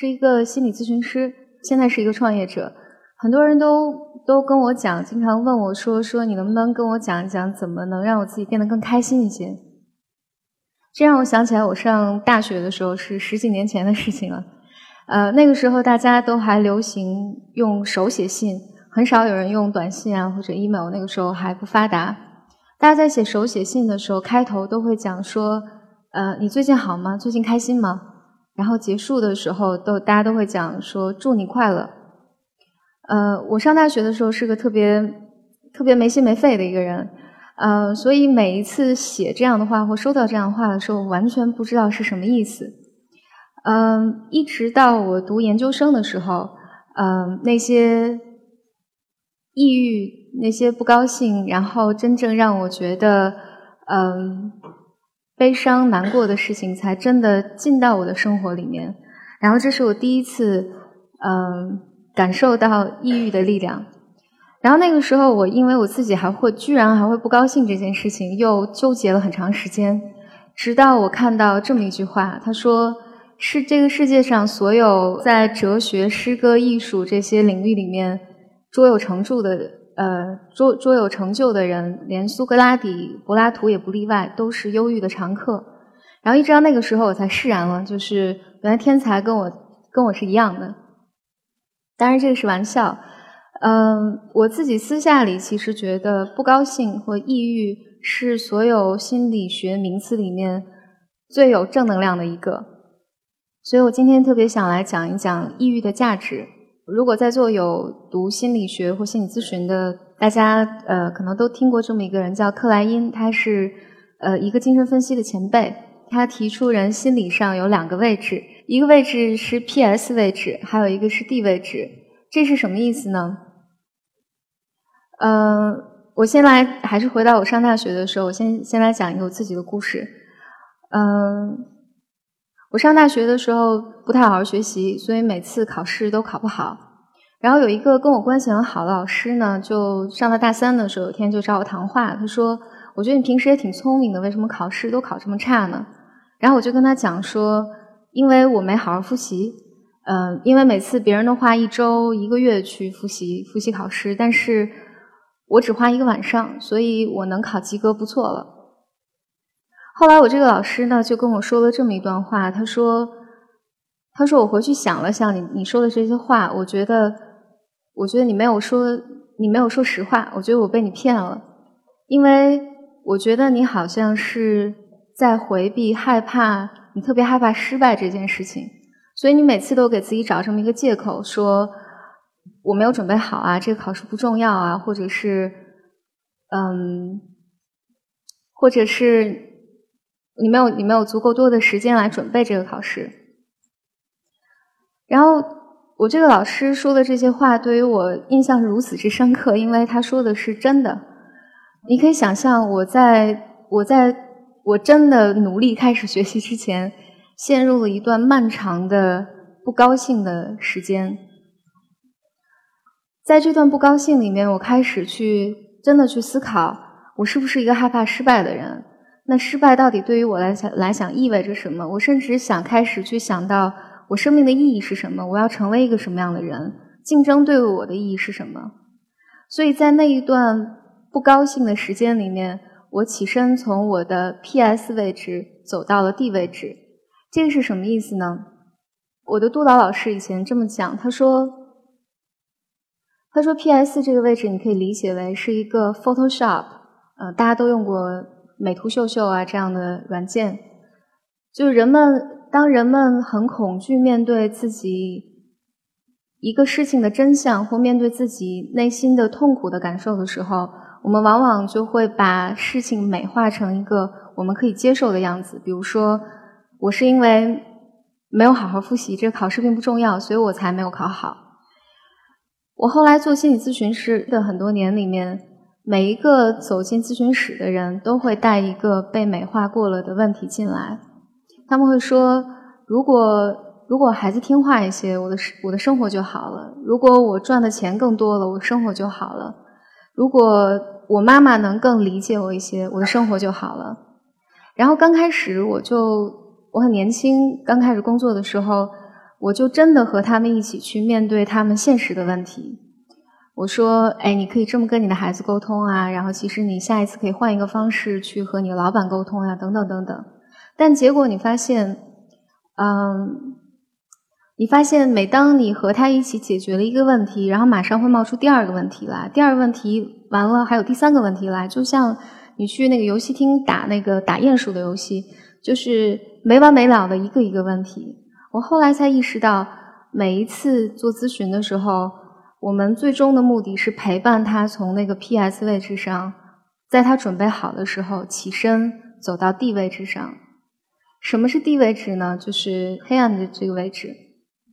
是一个心理咨询师，现在是一个创业者。很多人都都跟我讲，经常问我说：“说你能不能跟我讲一讲，怎么能让我自己变得更开心一些？”这让我想起来，我上大学的时候是十几年前的事情了。呃，那个时候大家都还流行用手写信，很少有人用短信啊或者 email。那个时候还不发达。大家在写手写信的时候，开头都会讲说：“呃，你最近好吗？最近开心吗？”然后结束的时候，都大家都会讲说：“祝你快乐。”呃，我上大学的时候是个特别特别没心没肺的一个人，呃，所以每一次写这样的话或收到这样的话的时候，完全不知道是什么意思。嗯，一直到我读研究生的时候，嗯，那些抑郁、那些不高兴，然后真正让我觉得嗯悲伤、难过的事情，才真的进到我的生活里面。然后这是我第一次嗯感受到抑郁的力量。然后那个时候，我因为我自己还会居然还会不高兴这件事情，又纠结了很长时间，直到我看到这么一句话，他说。是这个世界上所有在哲学、诗歌、艺术这些领域里面卓有成就的呃卓卓有成就的人，连苏格拉底、柏拉图也不例外，都是忧郁的常客。然后一直到那个时候，我才释然了，就是原来天才跟我跟我是一样的。当然这个是玩笑。嗯，我自己私下里其实觉得不高兴或抑郁是所有心理学名词里面最有正能量的一个。所以我今天特别想来讲一讲抑郁的价值。如果在座有读心理学或心理咨询的大家，呃，可能都听过这么一个人，叫克莱因，他是呃一个精神分析的前辈。他提出人心理上有两个位置，一个位置是 P.S 位置，还有一个是 D 位置。这是什么意思呢？嗯，我先来，还是回到我上大学的时候，我先先来讲一个我自己的故事。嗯。我上大学的时候不太好好学习，所以每次考试都考不好。然后有一个跟我关系很好的老师呢，就上了大三的时候，有天就找我谈话。他说：“我觉得你平时也挺聪明的，为什么考试都考这么差呢？”然后我就跟他讲说：“因为我没好好复习。嗯，因为每次别人都花一周、一个月去复习复习考试，但是我只花一个晚上，所以我能考及格不错了。”后来我这个老师呢，就跟我说了这么一段话。他说：“他说我回去想了想你你说的这些话，我觉得，我觉得你没有说你没有说实话。我觉得我被你骗了，因为我觉得你好像是在回避害怕，你特别害怕失败这件事情，所以你每次都给自己找这么一个借口，说我没有准备好啊，这个考试不重要啊，或者是嗯，或者是。”你没有，你没有足够多的时间来准备这个考试。然后我这个老师说的这些话，对于我印象如此之深刻，因为他说的是真的。你可以想象，我在我在我真的努力开始学习之前，陷入了一段漫长的不高兴的时间。在这段不高兴里面，我开始去真的去思考，我是不是一个害怕失败的人。那失败到底对于我来讲来讲意味着什么？我甚至想开始去想到我生命的意义是什么？我要成为一个什么样的人？竞争对我的意义是什么？所以在那一段不高兴的时间里面，我起身从我的 P.S 位置走到了 D 位置。这个是什么意思呢？我的督导老师以前这么讲，他说：“他说 P.S 这个位置你可以理解为是一个 Photoshop，呃，大家都用过。”美图秀秀啊，这样的软件，就是人们当人们很恐惧面对自己一个事情的真相，或面对自己内心的痛苦的感受的时候，我们往往就会把事情美化成一个我们可以接受的样子。比如说，我是因为没有好好复习，这考试并不重要，所以我才没有考好。我后来做心理咨询师的很多年里面。每一个走进咨询室的人都会带一个被美化过了的问题进来。他们会说：“如果如果孩子听话一些，我的我的生活就好了；如果我赚的钱更多了，我生活就好了；如果我妈妈能更理解我一些，我的生活就好了。”然后刚开始我就我很年轻，刚开始工作的时候，我就真的和他们一起去面对他们现实的问题。我说：“哎，你可以这么跟你的孩子沟通啊，然后其实你下一次可以换一个方式去和你的老板沟通呀，等等等等。”但结果你发现，嗯，你发现每当你和他一起解决了一个问题，然后马上会冒出第二个问题来，第二个问题完了还有第三个问题来，就像你去那个游戏厅打那个打鼹鼠的游戏，就是没完没了的一个一个问题。我后来才意识到，每一次做咨询的时候，我们最终的目的是陪伴他从那个 PS 位置上，在他准备好的时候起身走到 D 位置上。什么是地位置呢？就是黑暗的这个位置。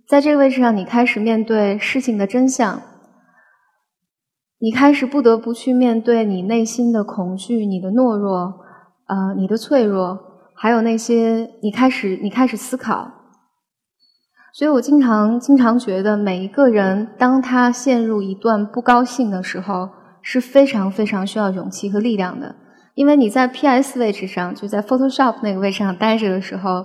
在这个位置上，你开始面对事情的真相，你开始不得不去面对你内心的恐惧、你的懦弱、呃，你的脆弱，还有那些你开始你开始思考。所以我经常经常觉得，每一个人当他陷入一段不高兴的时候，是非常非常需要勇气和力量的。因为你在 PS 位置上，就在 Photoshop 那个位置上待着的时候，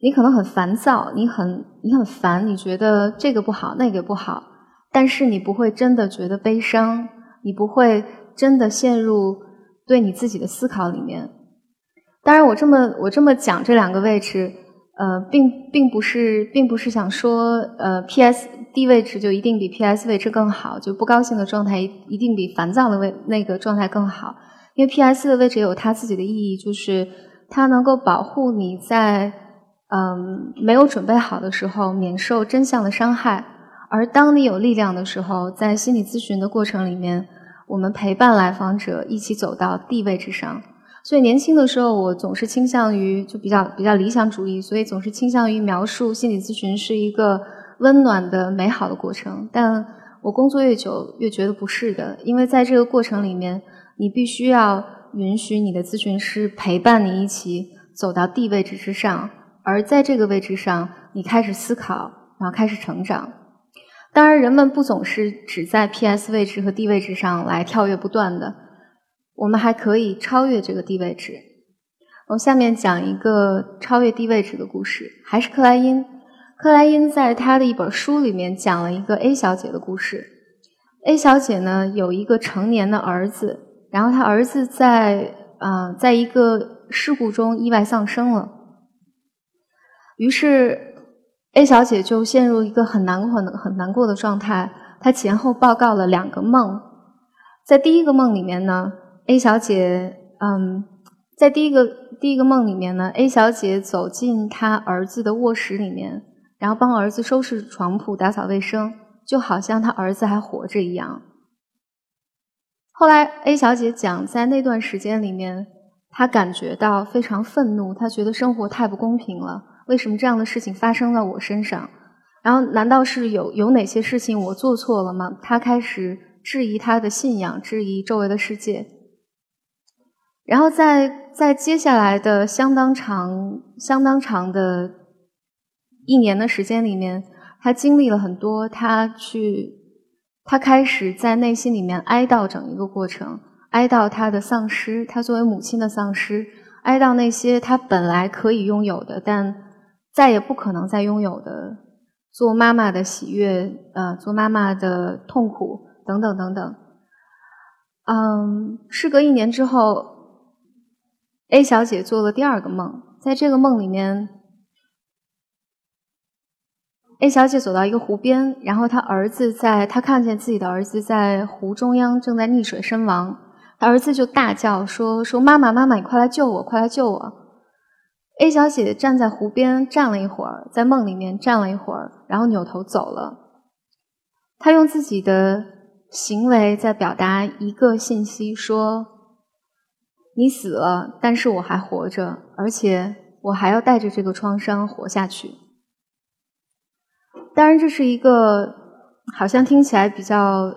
你可能很烦躁，你很你很烦，你觉得这个不好，那个不好，但是你不会真的觉得悲伤，你不会真的陷入对你自己的思考里面。当然，我这么我这么讲这两个位置。呃，并并不是，并不是想说，呃，P.S. D 位置就一定比 P.S. 位置更好，就不高兴的状态一定比烦躁的位那个状态更好，因为 P.S. 的位置有它自己的意义，就是它能够保护你在嗯没有准备好的时候免受真相的伤害，而当你有力量的时候，在心理咨询的过程里面，我们陪伴来访者一起走到 D 位置上。所以年轻的时候，我总是倾向于就比较比较理想主义，所以总是倾向于描述心理咨询是一个温暖的、美好的过程。但我工作越久，越觉得不是的，因为在这个过程里面，你必须要允许你的咨询师陪伴你一起走到 D 位置之上，而在这个位置上，你开始思考，然后开始成长。当然，人们不总是只在 PS 位置和 D 位置上来跳跃不断的。我们还可以超越这个低位置。我下面讲一个超越低位置的故事，还是克莱因。克莱因在他的一本书里面讲了一个 A 小姐的故事。A 小姐呢有一个成年的儿子，然后她儿子在啊在一个事故中意外丧生了。于是 A 小姐就陷入一个很难很很难过的状态。她前后报告了两个梦，在第一个梦里面呢。A 小姐，嗯，在第一个第一个梦里面呢，A 小姐走进她儿子的卧室里面，然后帮儿子收拾床铺、打扫卫生，就好像她儿子还活着一样。后来 A 小姐讲，在那段时间里面，她感觉到非常愤怒，她觉得生活太不公平了，为什么这样的事情发生在我身上？然后，难道是有有哪些事情我做错了吗？她开始质疑她的信仰，质疑周围的世界。然后在在接下来的相当长、相当长的一年的时间里面，他经历了很多。他去，他开始在内心里面哀悼整一个过程，哀悼他的丧失，他作为母亲的丧失，哀悼那些他本来可以拥有的，但再也不可能再拥有的，做妈妈的喜悦，呃，做妈妈的痛苦，等等等等。嗯，事隔一年之后。A 小姐做了第二个梦，在这个梦里面，A 小姐走到一个湖边，然后她儿子在，她看见自己的儿子在湖中央正在溺水身亡，她儿子就大叫说：“说妈妈，妈妈，你快来救我，快来救我！”A 小姐站在湖边站了一会儿，在梦里面站了一会儿，然后扭头走了。她用自己的行为在表达一个信息，说。你死了，但是我还活着，而且我还要带着这个创伤活下去。当然，这是一个好像听起来比较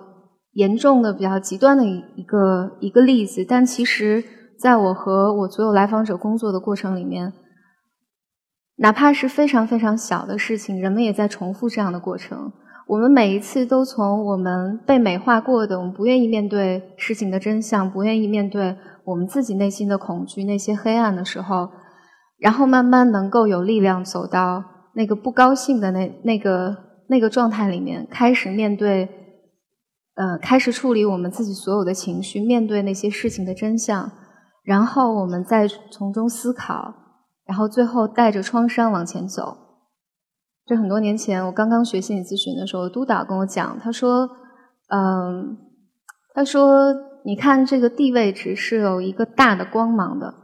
严重的、比较极端的一个一个例子，但其实在我和我所有来访者工作的过程里面，哪怕是非常非常小的事情，人们也在重复这样的过程。我们每一次都从我们被美化过的，我们不愿意面对事情的真相，不愿意面对。我们自己内心的恐惧，那些黑暗的时候，然后慢慢能够有力量走到那个不高兴的那那个那个状态里面，开始面对，呃，开始处理我们自己所有的情绪，面对那些事情的真相，然后我们再从中思考，然后最后带着创伤往前走。这很多年前，我刚刚学心理咨询的时候，督导跟我讲，他说，嗯，他说，你看这个地位只是有一个大的光芒的。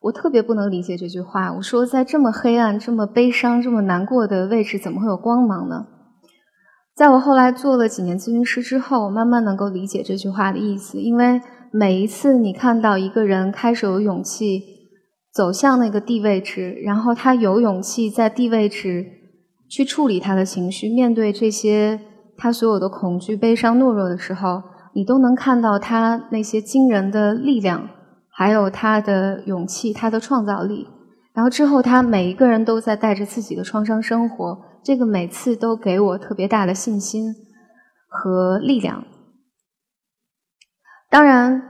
我特别不能理解这句话。我说，在这么黑暗、这么悲伤、这么难过的位置，怎么会有光芒呢？在我后来做了几年咨询师之后，我慢慢能够理解这句话的意思。因为每一次你看到一个人开始有勇气走向那个地位值，然后他有勇气在地位值去处理他的情绪，面对这些他所有的恐惧、悲伤、懦弱的时候，你都能看到他那些惊人的力量。还有他的勇气，他的创造力，然后之后他每一个人都在带着自己的创伤生活，这个每次都给我特别大的信心和力量。当然，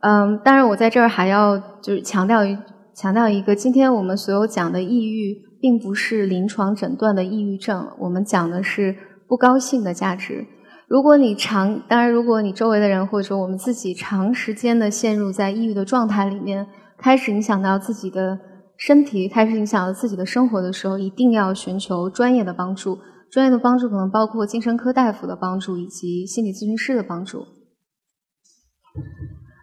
嗯，当然我在这儿还要就是强调一强调一个，今天我们所有讲的抑郁，并不是临床诊断的抑郁症，我们讲的是不高兴的价值。如果你长，当然，如果你周围的人或者我们自己长时间的陷入在抑郁的状态里面，开始影响到自己的身体，开始影响到自己的生活的时候，一定要寻求专业的帮助。专业的帮助可能包括精神科大夫的帮助以及心理咨询师的帮助。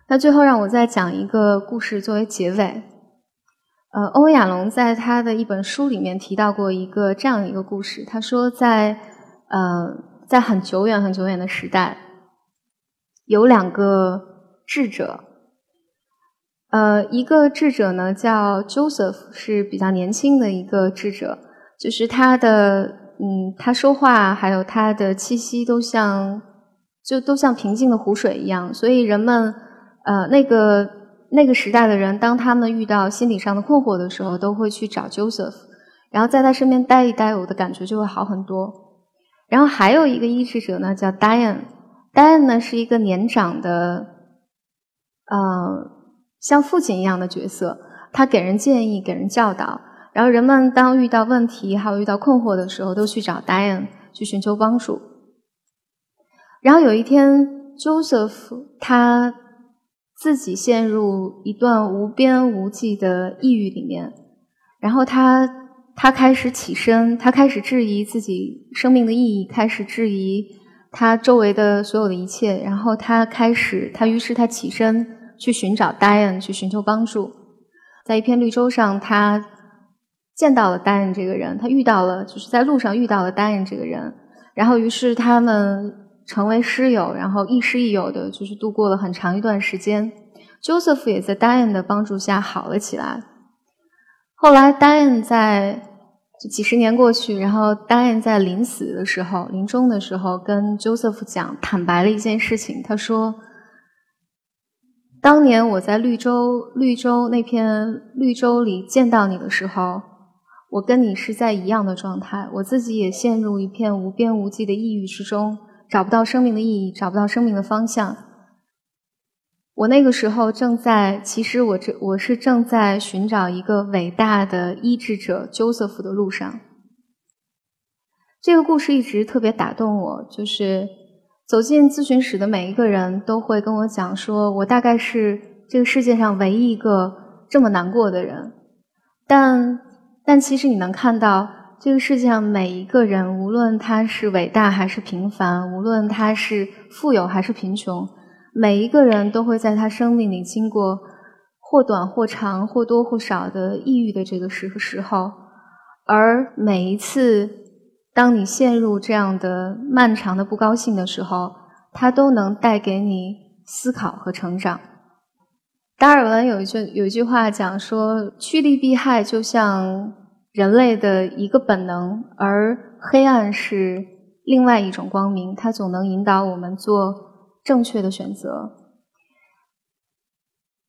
那最后让我再讲一个故事作为结尾。呃，欧亚龙在他的一本书里面提到过一个这样一个故事，他说在呃。在很久远、很久远的时代，有两个智者。呃，一个智者呢叫 Joseph，是比较年轻的一个智者，就是他的嗯，他说话还有他的气息都像就都像平静的湖水一样，所以人们呃那个那个时代的人，当他们遇到心理上的困惑的时候，都会去找 Joseph，然后在他身边待一待，我的感觉就会好很多。然后还有一个医治者呢，叫 Diane，Diane 呢是一个年长的，呃，像父亲一样的角色，他给人建议，给人教导。然后人们当遇到问题还有遇到困惑的时候，都去找 Diane 去寻求帮助。然后有一天，Joseph 他自己陷入一段无边无际的抑郁里面，然后他。他开始起身，他开始质疑自己生命的意义，开始质疑他周围的所有的一切。然后他开始，他于是他起身去寻找 Diane，去寻求帮助。在一片绿洲上，他见到了 Diane 这个人，他遇到了，就是在路上遇到了 Diane 这个人。然后于是他们成为师友，然后亦师亦友的，就是度过了很长一段时间。Joseph 也在 Diane 的帮助下好了起来。后来，Diane 在几十年过去，然后 Diane 在临死的时候、临终的时候，跟 Joseph 讲，坦白了一件事情。他说：“当年我在绿洲、绿洲那片绿洲里见到你的时候，我跟你是在一样的状态，我自己也陷入一片无边无际的抑郁之中，找不到生命的意义，找不到生命的方向。”我那个时候正在，其实我这我是正在寻找一个伟大的医治者 Joseph 的路上。这个故事一直特别打动我，就是走进咨询室的每一个人都会跟我讲，说我大概是这个世界上唯一一个这么难过的人。但但其实你能看到，这个世界上每一个人，无论他是伟大还是平凡，无论他是富有还是贫穷。每一个人都会在他生命里经过或短或长、或多或少的抑郁的这个时时候，而每一次当你陷入这样的漫长的不高兴的时候，它都能带给你思考和成长。达尔文有一句有一句话讲说：“趋利避害就像人类的一个本能，而黑暗是另外一种光明，它总能引导我们做。”正确的选择。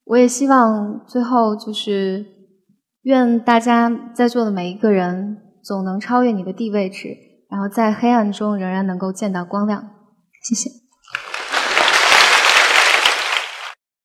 我也希望最后就是，愿大家在座的每一个人总能超越你的地位值，然后在黑暗中仍然能够见到光亮。谢谢。